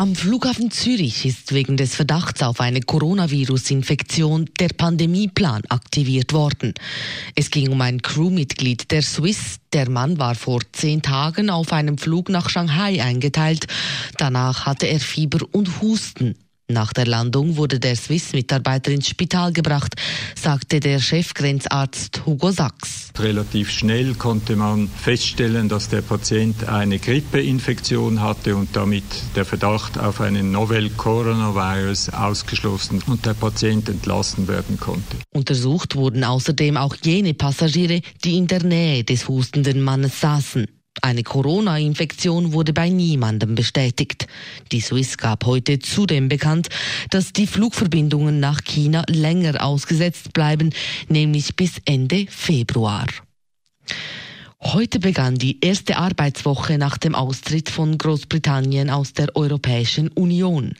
Am Flughafen Zürich ist wegen des Verdachts auf eine Coronavirus-Infektion der Pandemieplan aktiviert worden. Es ging um ein Crewmitglied der Swiss. Der Mann war vor zehn Tagen auf einem Flug nach Shanghai eingeteilt. Danach hatte er Fieber und Husten. Nach der Landung wurde der Swiss-Mitarbeiter ins Spital gebracht, sagte der Chefgrenzarzt Hugo Sachs. Relativ schnell konnte man feststellen, dass der Patient eine Grippeinfektion hatte und damit der Verdacht auf einen Novel Coronavirus ausgeschlossen und der Patient entlassen werden konnte. Untersucht wurden außerdem auch jene Passagiere, die in der Nähe des hustenden Mannes saßen. Eine Corona-Infektion wurde bei niemandem bestätigt. Die Swiss gab heute zudem bekannt, dass die Flugverbindungen nach China länger ausgesetzt bleiben, nämlich bis Ende Februar. Heute begann die erste Arbeitswoche nach dem Austritt von Großbritannien aus der Europäischen Union.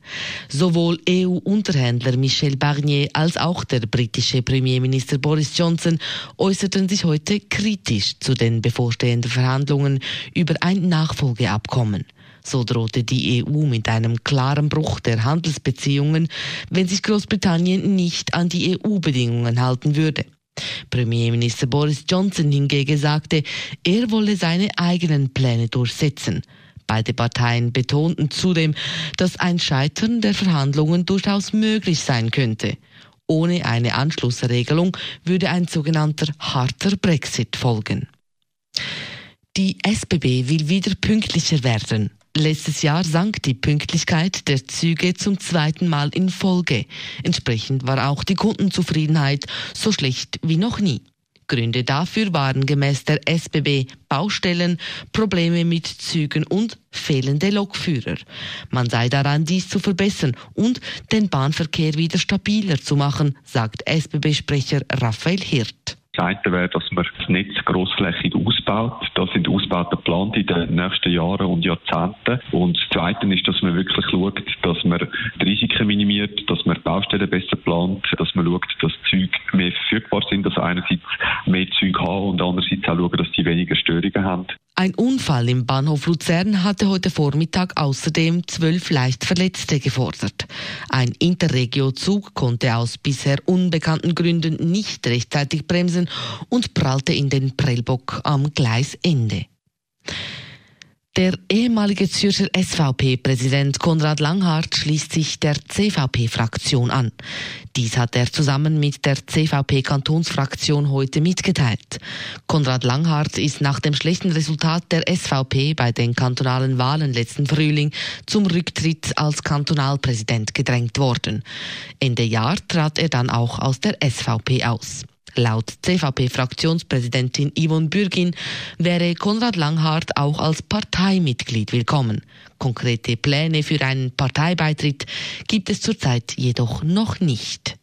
Sowohl EU-Unterhändler Michel Barnier als auch der britische Premierminister Boris Johnson äußerten sich heute kritisch zu den bevorstehenden Verhandlungen über ein Nachfolgeabkommen. So drohte die EU mit einem klaren Bruch der Handelsbeziehungen, wenn sich Großbritannien nicht an die EU-Bedingungen halten würde. Premierminister Boris Johnson hingegen sagte, er wolle seine eigenen Pläne durchsetzen. Beide Parteien betonten zudem, dass ein Scheitern der Verhandlungen durchaus möglich sein könnte. Ohne eine Anschlussregelung würde ein sogenannter harter Brexit folgen. Die SBB will wieder pünktlicher werden. Letztes Jahr sank die Pünktlichkeit der Züge zum zweiten Mal in Folge. Entsprechend war auch die Kundenzufriedenheit so schlecht wie noch nie. Gründe dafür waren gemäß der SBB Baustellen, Probleme mit Zügen und fehlende Lokführer. Man sei daran, dies zu verbessern und den Bahnverkehr wieder stabiler zu machen, sagt SBB-Sprecher Raphael Hirt. Eine wäre, dass man das Netz grossflächig ausbaut. Das sind Ausbauten geplant in den nächsten Jahren und Jahrzehnten. Und das zweite ist, dass man wirklich schaut, dass man die Risiken minimiert, dass man die Baustellen besser plant, dass man schaut, dass Züge mehr verfügbar sind, dass einerseits mehr Züge haben und andererseits auch schauen, dass sie weniger Störungen haben. Ein Unfall im Bahnhof Luzern hatte heute Vormittag außerdem zwölf leicht Verletzte gefordert. Ein Interregio-Zug konnte aus bisher unbekannten Gründen nicht rechtzeitig bremsen und prallte in den Prellbock am Gleisende. Der ehemalige Zürcher SVP-Präsident Konrad Langhardt schließt sich der CVP-Fraktion an. Dies hat er zusammen mit der CVP-Kantonsfraktion heute mitgeteilt. Konrad Langhardt ist nach dem schlechten Resultat der SVP bei den kantonalen Wahlen letzten Frühling zum Rücktritt als Kantonalpräsident gedrängt worden. Ende Jahr trat er dann auch aus der SVP aus. Laut CVP-Fraktionspräsidentin Yvonne Bürgin wäre Konrad Langhardt auch als Parteimitglied willkommen. Konkrete Pläne für einen Parteibeitritt gibt es zurzeit jedoch noch nicht.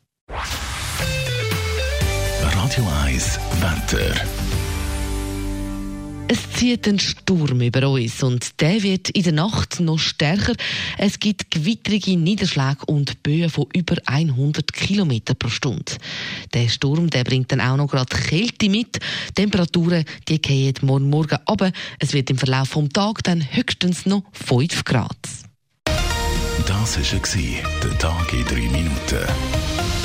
Radio 1 Wetter. Es zieht ein Sturm über uns und der wird in der Nacht noch stärker. Es gibt gewittrige Niederschläge und Böen von über 100 km pro Stunde. Der Sturm der bringt dann auch noch gerade Kälte mit. Temperaturen die gehen morgen Morgen aber Es wird im Verlauf des Tages dann höchstens noch 5 Grad. Das war der Tag in 3 Minuten.